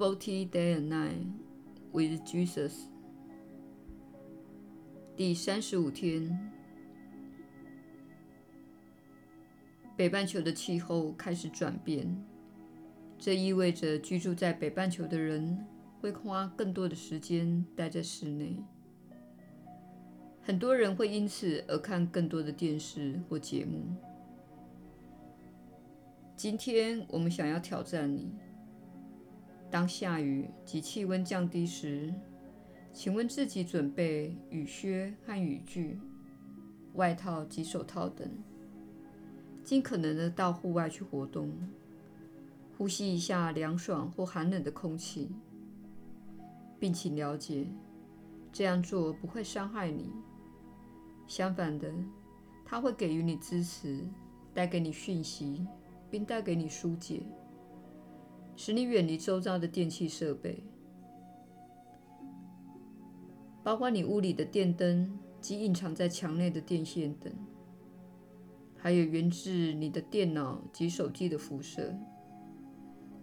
Forty Day and Night with Jesus，第三十五天。北半球的气候开始转变，这意味着居住在北半球的人会花更多的时间待在室内。很多人会因此而看更多的电视或节目。今天我们想要挑战你。当下雨及气温降低时，请为自己准备雨靴和雨具、外套及手套等，尽可能的到户外去活动，呼吸一下凉爽或寒冷的空气，并请了解，这样做不会伤害你。相反的，它会给予你支持，带给你讯息，并带给你疏解。使你远离周遭的电器设备，包括你屋里的电灯及隐藏在墙内的电线等，还有源自你的电脑及手机的辐射。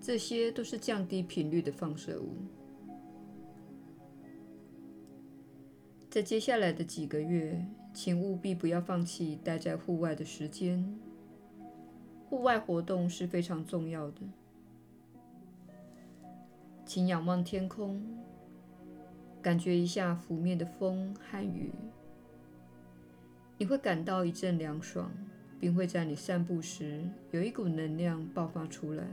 这些都是降低频率的放射物。在接下来的几个月，请务必不要放弃待在户外的时间。户外活动是非常重要的。请仰望天空，感觉一下拂面的风和雨。你会感到一阵凉爽，并会在你散步时有一股能量爆发出来。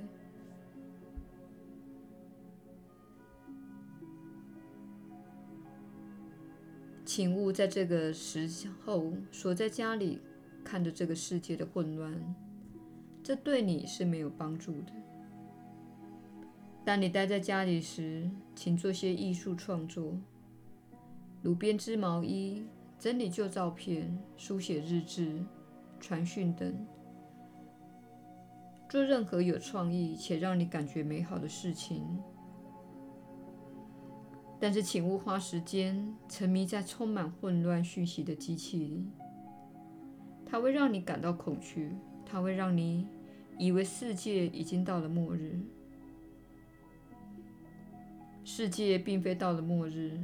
请勿在这个时候锁在家里，看着这个世界的混乱，这对你是没有帮助的。当你待在家里时，请做些艺术创作，如编织毛衣、整理旧照片、书写日志、传讯等，做任何有创意且让你感觉美好的事情。但是，请勿花时间沉迷在充满混乱讯息的机器里，它会让你感到恐惧，它会让你以为世界已经到了末日。世界并非到了末日，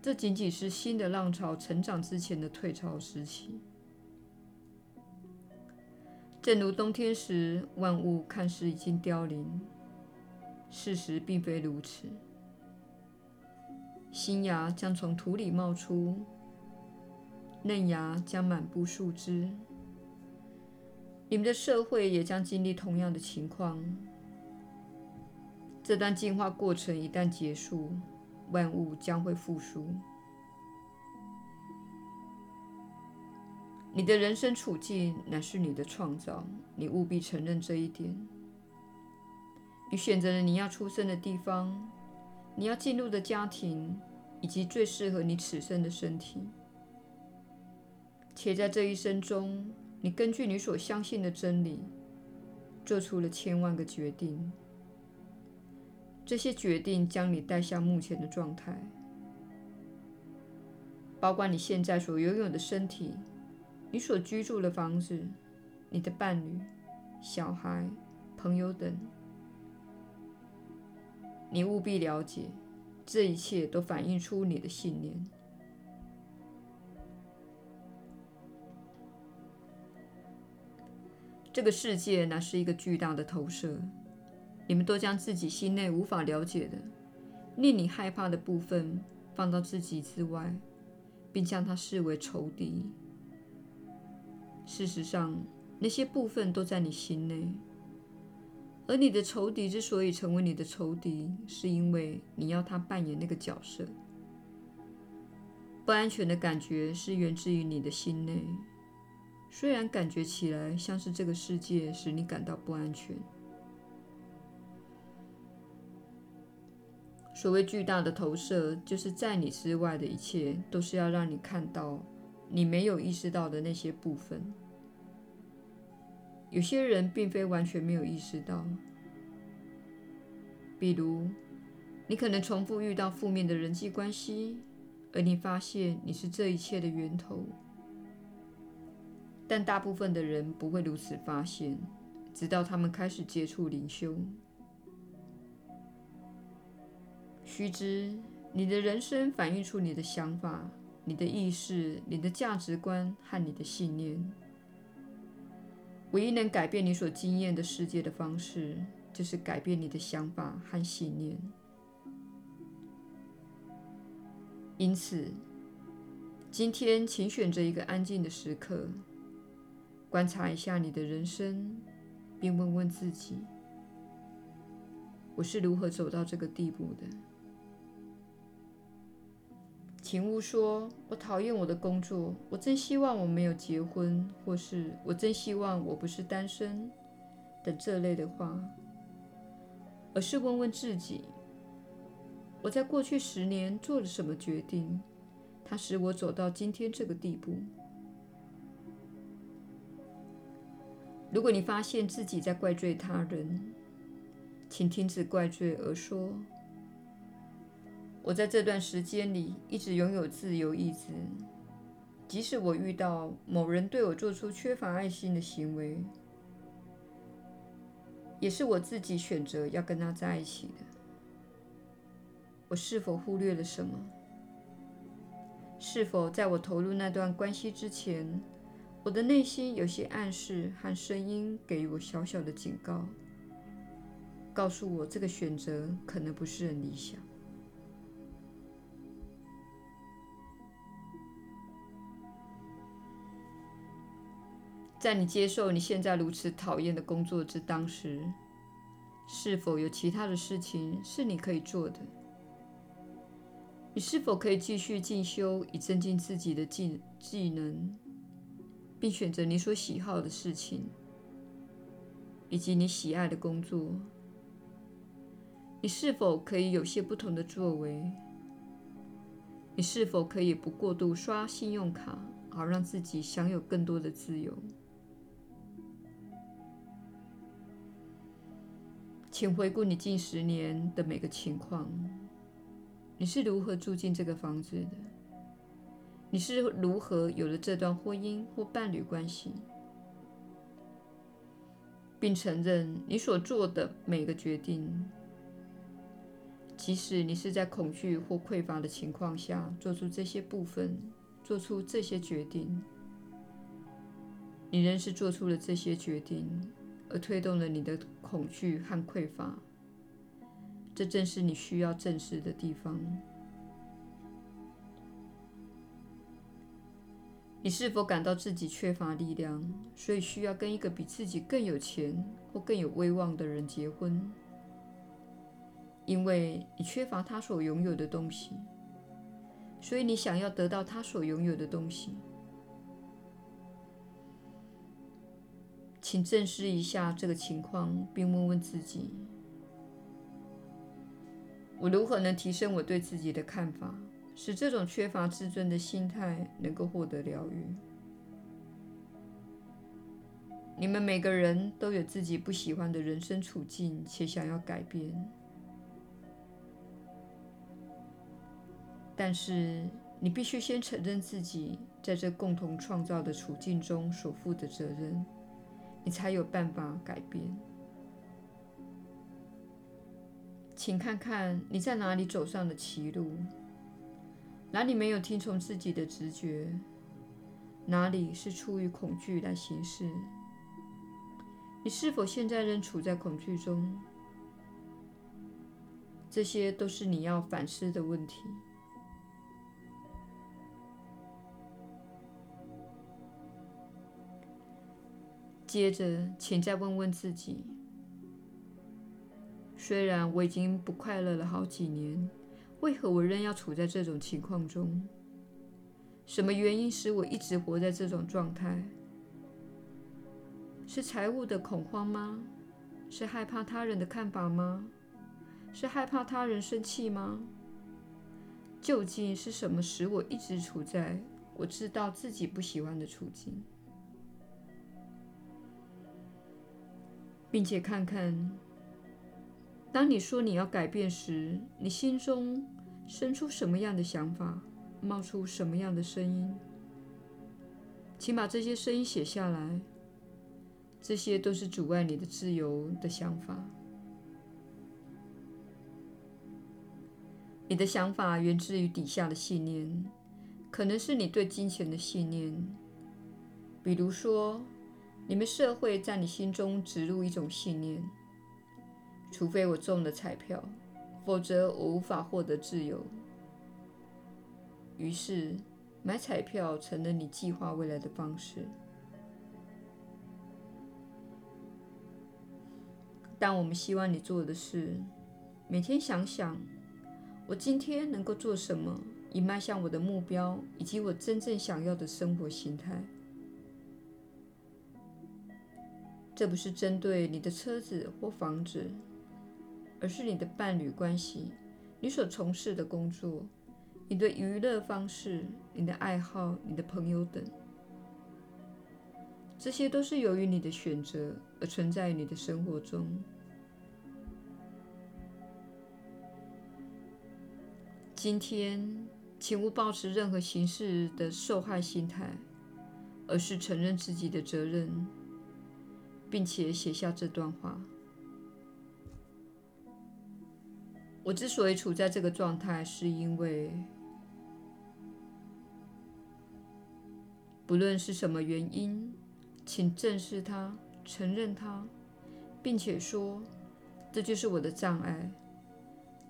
这仅仅是新的浪潮成长之前的退潮时期。正如冬天时，万物看似已经凋零，事实并非如此。新芽将从土里冒出，嫩芽将满布树枝。你们的社会也将经历同样的情况。这段进化过程一旦结束，万物将会复苏。你的人生处境乃是你的创造，你务必承认这一点。你选择了你要出生的地方，你要进入的家庭，以及最适合你此生的身体。且在这一生中，你根据你所相信的真理，做出了千万个决定。这些决定将你带向目前的状态，包括你现在所拥有的身体、你所居住的房子、你的伴侣、小孩、朋友等。你务必了解，这一切都反映出你的信念。这个世界乃是一个巨大的投射。你们都将自己心内无法了解的、令你害怕的部分放到自己之外，并将它视为仇敌。事实上，那些部分都在你心内，而你的仇敌之所以成为你的仇敌，是因为你要他扮演那个角色。不安全的感觉是源自于你的心内，虽然感觉起来像是这个世界使你感到不安全。所谓巨大的投射，就是在你之外的一切，都是要让你看到你没有意识到的那些部分。有些人并非完全没有意识到，比如你可能重复遇到负面的人际关系，而你发现你是这一切的源头。但大部分的人不会如此发现，直到他们开始接触灵修。须知，你的人生反映出你的想法、你的意识、你的价值观和你的信念。唯一能改变你所经验的世界的方式，就是改变你的想法和信念。因此，今天请选择一个安静的时刻，观察一下你的人生，并问问自己：我是如何走到这个地步的？请勿说“我讨厌我的工作”，“我真希望我没有结婚”或是“我真希望我不是单身”等这类的话，而是问问自己：我在过去十年做了什么决定？它使我走到今天这个地步。如果你发现自己在怪罪他人，请停止怪罪，而说。我在这段时间里一直拥有自由意志，即使我遇到某人对我做出缺乏爱心的行为，也是我自己选择要跟他在一起的。我是否忽略了什么？是否在我投入那段关系之前，我的内心有些暗示和声音给予我小小的警告，告诉我这个选择可能不是很理想？在你接受你现在如此讨厌的工作之当时，是否有其他的事情是你可以做的？你是否可以继续进修以增进自己的技技能，并选择你所喜好的事情，以及你喜爱的工作？你是否可以有些不同的作为？你是否可以不过度刷信用卡，而让自己享有更多的自由？请回顾你近十年的每个情况：你是如何住进这个房子的？你是如何有了这段婚姻或伴侣关系？并承认你所做的每个决定，即使你是在恐惧或匮乏的情况下做出这些部分、做出这些决定，你仍是做出了这些决定。而推动了你的恐惧和匮乏，这正是你需要正视的地方。你是否感到自己缺乏力量，所以需要跟一个比自己更有钱或更有威望的人结婚？因为你缺乏他所拥有的东西，所以你想要得到他所拥有的东西。请正视一下这个情况，并问问自己：我如何能提升我对自己的看法，使这种缺乏自尊的心态能够获得疗愈？你们每个人都有自己不喜欢的人生处境，且想要改变，但是你必须先承认自己在这共同创造的处境中所负的责任。你才有办法改变。请看看你在哪里走上了歧路，哪里没有听从自己的直觉，哪里是出于恐惧来行事。你是否现在仍处在恐惧中？这些都是你要反思的问题。接着，请再问问自己：虽然我已经不快乐了好几年，为何我仍要处在这种情况中？什么原因使我一直活在这种状态？是财务的恐慌吗？是害怕他人的看法吗？是害怕他人生气吗？究竟是什么使我一直处在我知道自己不喜欢的处境？并且看看，当你说你要改变时，你心中生出什么样的想法，冒出什么样的声音？请把这些声音写下来。这些都是阻碍你的自由的想法。你的想法源自于底下的信念，可能是你对金钱的信念。比如说，你们社会在你心中植入一种信念：除非我中了彩票，否则我无法获得自由。于是，买彩票成了你计划未来的方式。但我们希望你做的是，每天想想。我今天能够做什么，以迈向我的目标，以及我真正想要的生活形态？这不是针对你的车子或房子，而是你的伴侣关系、你所从事的工作、你的娱乐方式、你的爱好、你的朋友等。这些都是由于你的选择而存在于你的生活中。今天，请勿抱持任何形式的受害心态，而是承认自己的责任，并且写下这段话：我之所以处在这个状态，是因为不论是什么原因，请正视它，承认它，并且说，这就是我的障碍。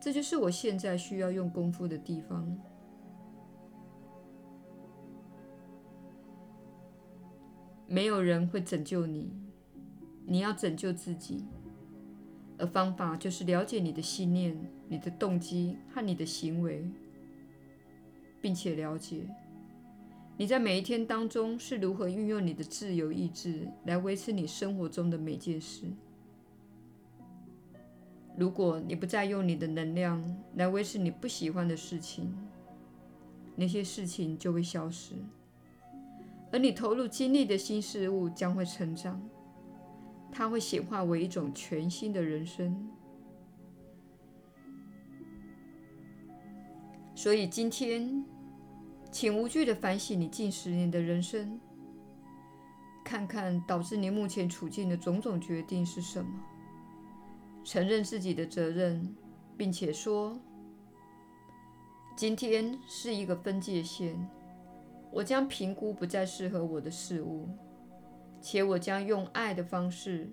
这就是我现在需要用功夫的地方。没有人会拯救你，你要拯救自己。而方法就是了解你的信念、你的动机和你的行为，并且了解你在每一天当中是如何运用你的自由意志来维持你生活中的每件事。如果你不再用你的能量来维持你不喜欢的事情，那些事情就会消失，而你投入精力的新事物将会成长，它会显化为一种全新的人生。所以今天，请无惧的反省你近十年的人生，看看导致你目前处境的种种决定是什么。承认自己的责任，并且说：“今天是一个分界线，我将评估不再适合我的事物，且我将用爱的方式，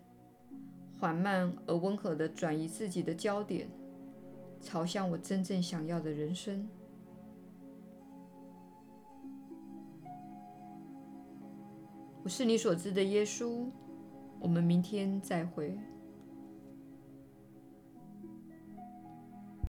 缓慢而温和地转移自己的焦点，朝向我真正想要的人生。”我是你所知的耶稣。我们明天再会。